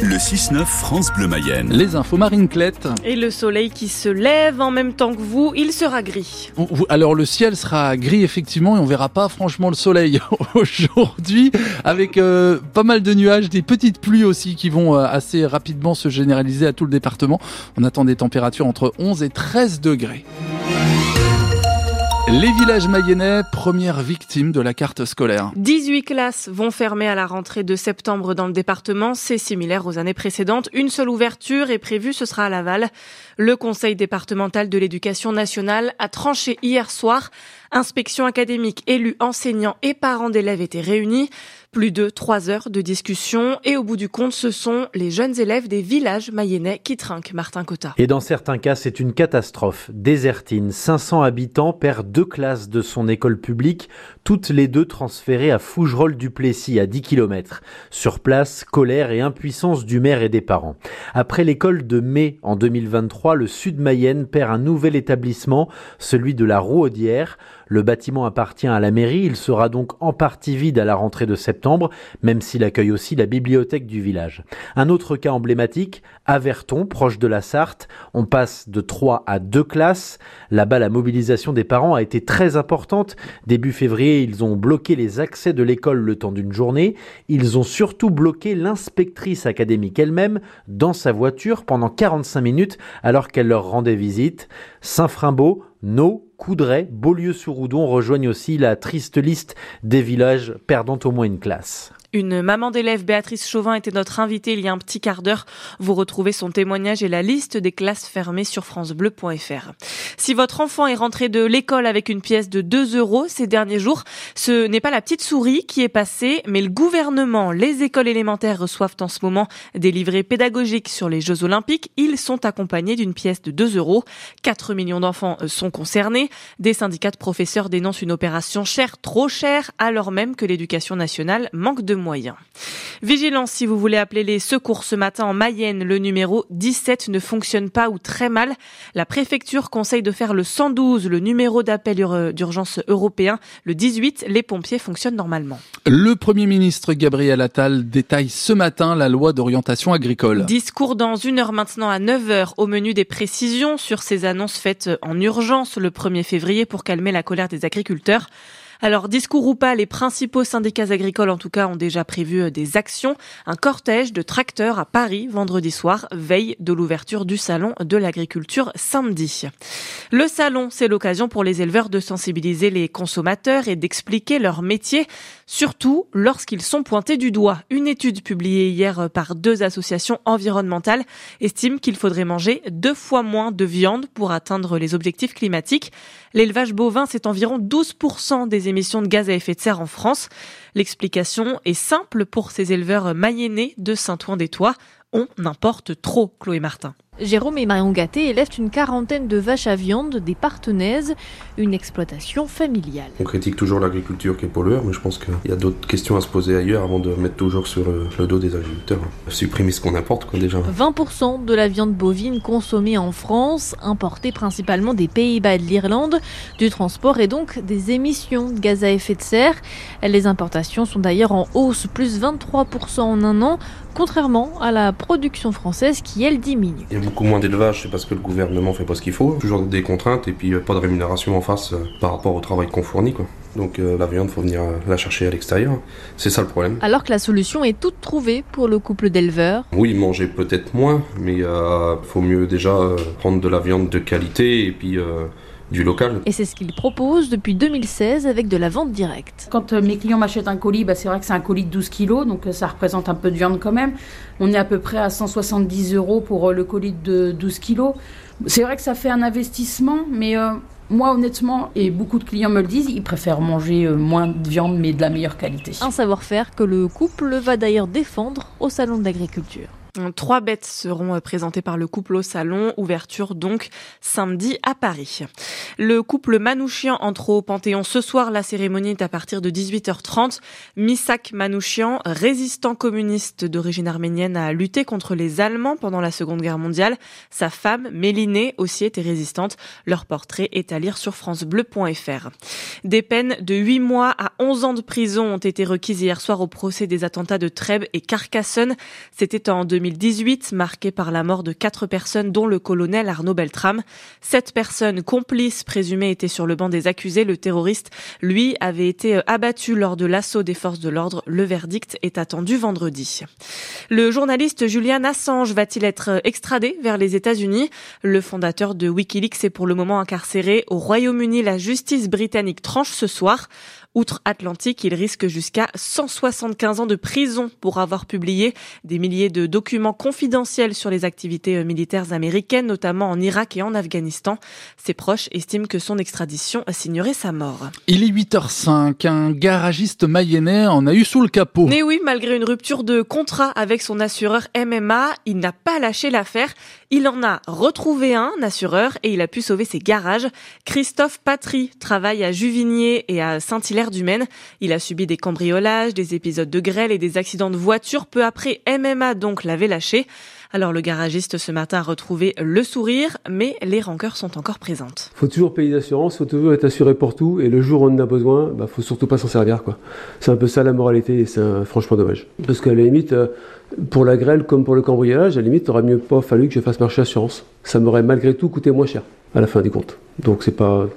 Le 6-9 France Bleu Mayenne. Les infos marine clette. Et le soleil qui se lève en même temps que vous, il sera gris. Alors le ciel sera gris effectivement et on verra pas franchement le soleil aujourd'hui avec euh, pas mal de nuages, des petites pluies aussi qui vont euh, assez rapidement se généraliser à tout le département. On attend des températures entre 11 et 13 degrés. Les villages mayennais, première victime de la carte scolaire. 18 classes vont fermer à la rentrée de septembre dans le département. C'est similaire aux années précédentes. Une seule ouverture est prévue, ce sera à Laval. Le conseil départemental de l'éducation nationale a tranché hier soir. Inspection académique, élus, enseignants et parents d'élèves étaient réunis. Plus de trois heures de discussion et au bout du compte, ce sont les jeunes élèves des villages mayennais qui trinquent Martin Cotta. Et dans certains cas, c'est une catastrophe. Désertine, 500 habitants perd deux classes de son école publique, toutes les deux transférées à Fougerolles-du-Plessis, à 10 km. Sur place, colère et impuissance du maire et des parents. Après l'école de mai en 2023, le sud Mayenne perd un nouvel établissement, celui de la Rouaudière. Le bâtiment appartient à la mairie, il sera donc en partie vide à la rentrée de septembre, même s'il accueille aussi la bibliothèque du village. Un autre cas emblématique, Averton, proche de la Sarthe, on passe de 3 à 2 classes. Là-bas, la mobilisation des parents a été très importante. Début février, ils ont bloqué les accès de l'école le temps d'une journée. Ils ont surtout bloqué l'inspectrice académique elle-même dans sa voiture pendant 45 minutes alors qu'elle leur rendait visite. Saint-Frimbault, No, Coudray, Beaulieu-sur-Oudon rejoignent aussi la triste liste des villages perdant au moins une classe. Une maman d'élève, Béatrice Chauvin, était notre invitée il y a un petit quart d'heure. Vous retrouvez son témoignage et la liste des classes fermées sur francebleu.fr. Si votre enfant est rentré de l'école avec une pièce de 2 euros ces derniers jours, ce n'est pas la petite souris qui est passée, mais le gouvernement. Les écoles élémentaires reçoivent en ce moment des livrets pédagogiques sur les Jeux Olympiques. Ils sont accompagnés d'une pièce de 2 euros. 4 millions d'enfants sont concernés. Des syndicats de professeurs dénoncent une opération chère, trop chère, alors même que l'éducation nationale manque de moyens. Vigilance si vous voulez appeler les secours ce matin en Mayenne, le numéro 17 ne fonctionne pas ou très mal. La préfecture conseille de faire le 112, le numéro d'appel d'urgence européen. Le 18, les pompiers fonctionnent normalement. Le Premier ministre Gabriel Attal détaille ce matin la loi d'orientation agricole. Discours dans une heure maintenant à 9h au menu des précisions sur ces annonces faites en urgence le 1er février pour calmer la colère des agriculteurs. Alors, discours ou pas, les principaux syndicats agricoles, en tout cas, ont déjà prévu euh, des actions. Un cortège de tracteurs à Paris vendredi soir, veille de l'ouverture du salon de l'agriculture samedi. Le salon, c'est l'occasion pour les éleveurs de sensibiliser les consommateurs et d'expliquer leur métier, surtout lorsqu'ils sont pointés du doigt. Une étude publiée hier par deux associations environnementales estime qu'il faudrait manger deux fois moins de viande pour atteindre les objectifs climatiques. L'élevage bovin, c'est environ 12% des émissions de gaz à effet de serre en France. L'explication est simple pour ces éleveurs mayennais de Saint-Ouen-des-Toits. On importe trop, Chloé Martin. Jérôme et Marion Gatté élèvent une quarantaine de vaches à viande des Partenaises, une exploitation familiale. On critique toujours l'agriculture qui est pollueur, mais je pense qu'il y a d'autres questions à se poser ailleurs avant de mettre toujours sur le, dos des agriculteurs. Supprimer ce qu'on importe, quoi, déjà. 20% de la viande bovine consommée en France, importée principalement des Pays-Bas et de l'Irlande, du transport et donc des émissions de gaz à effet de serre. Les importations sont d'ailleurs en hausse, plus 23% en un an, contrairement à la production française qui, elle, diminue beaucoup moins d'élevage, c'est parce que le gouvernement fait pas ce qu'il faut. Toujours des contraintes et puis euh, pas de rémunération en face euh, par rapport au travail qu'on fournit. Quoi. Donc euh, la viande, faut venir la chercher à l'extérieur. C'est ça le problème. Alors que la solution est toute trouvée pour le couple d'éleveurs. Oui, manger peut-être moins, mais il faut mieux déjà prendre de la viande de qualité et puis du local. Et c'est ce qu'il propose depuis 2016 avec de la vente directe. Quand euh, mes clients m'achètent un colis, bah, c'est vrai que c'est un colis de 12 kilos, donc euh, ça représente un peu de viande quand même. On est à peu près à 170 euros pour euh, le colis de 12 kilos. C'est vrai que ça fait un investissement, mais moi, honnêtement, et beaucoup de clients me le disent, ils préfèrent manger moins de viande, mais de la meilleure qualité. Un savoir-faire que le couple va d'ailleurs défendre au Salon de l'Agriculture. Trois bêtes seront euh, présentées par le couple au salon, ouverture donc samedi à Paris. Le couple Manouchian entre au Panthéon ce soir, la cérémonie est à partir de 18h30. Misak Manouchian, résistant communiste d'origine arménienne, a lutté contre les Allemands pendant la Seconde Guerre mondiale. Sa femme, Mélinée, aussi était résistante. Leur portrait est à lire sur francebleu.fr. Des peines de 8 mois à 11 ans de prison ont été requises hier soir au procès des attentats de Trèbes et Carcassonne. C'était en 2000 2018, marquée par la mort de quatre personnes, dont le colonel Arnaud Beltrame. Sept personnes complices présumées étaient sur le banc des accusés. Le terroriste, lui, avait été abattu lors de l'assaut des forces de l'ordre. Le verdict est attendu vendredi. Le journaliste Julian Assange va-t-il être extradé vers les États-Unis? Le fondateur de Wikileaks est pour le moment incarcéré au Royaume-Uni. La justice britannique tranche ce soir. Outre-Atlantique, il risque jusqu'à 175 ans de prison pour avoir publié des milliers de documents confidentiels sur les activités euh, militaires américaines, notamment en Irak et en Afghanistan. Ses proches estiment que son extradition signerait sa mort. Il est 8h05. Un garagiste mayennais en a eu sous le capot. Mais oui, malgré une rupture de contrat avec son assureur MMA, il n'a pas lâché l'affaire. Il en a retrouvé un, assureur, et il a pu sauver ses garages. Christophe Patry travaille à Juvigné et à Saint-Hilaire du Maine. Il a subi des cambriolages, des épisodes de grêle et des accidents de voiture. Peu après, MMA donc l'avait lâché. Alors le garagiste ce matin a retrouvé le sourire, mais les rancœurs sont encore présentes. Faut toujours payer d'assurance, faut toujours être assuré pour tout, et le jour où on en a besoin, bah faut surtout pas s'en servir quoi. C'est un peu ça la moralité, et c'est franchement dommage. Parce qu'à la limite, euh, pour la grêle comme pour le cambriolage, à la limite, aurait mieux pas fallu que je fasse marcher assurance. Ça m'aurait malgré tout coûté moins cher à la fin des comptes. Donc c'est pas,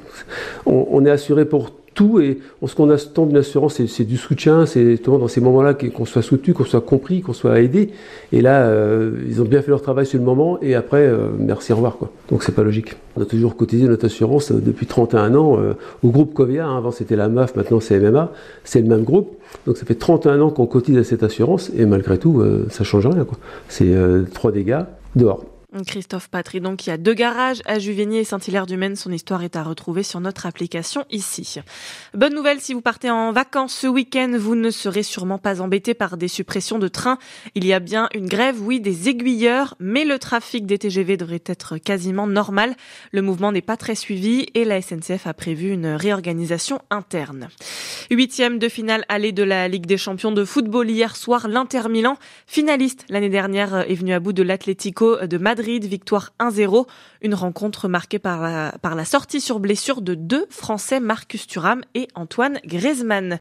on, on est assuré pour et ce qu'on attend d'une assurance, c'est du soutien, c'est dans ces moments-là qu'on soit soutenu, qu'on soit compris, qu'on soit aidé. Et là, euh, ils ont bien fait leur travail sur le moment et après, euh, merci, au revoir. Quoi. Donc c'est pas logique. On a toujours cotisé notre assurance euh, depuis 31 ans au groupe Covia. Hein. Avant c'était la MAF, maintenant c'est MMA. C'est le même groupe. Donc ça fait 31 ans qu'on cotise à cette assurance et malgré tout, ça change rien. C'est trois dégâts dehors. Christophe Patry, donc il y a deux garages à Juvigny et Saint-Hilaire-du-Maine. Son histoire est à retrouver sur notre application ici. Bonne nouvelle, si vous partez en vacances ce week-end, vous ne serez sûrement pas embêté par des suppressions de trains. Il y a bien une grève, oui, des aiguilleurs, mais le trafic des TGV devrait être quasiment normal. Le mouvement n'est pas très suivi et la SNCF a prévu une réorganisation interne. Huitième de finale allée de la Ligue des champions de football hier soir, l'Inter Milan, finaliste l'année dernière, est venu à bout de l'Atlético de Madrid victoire 1-0. Une rencontre marquée par la, sortie sur blessure de deux Français, Marcus Thuram et Antoine Griezmann.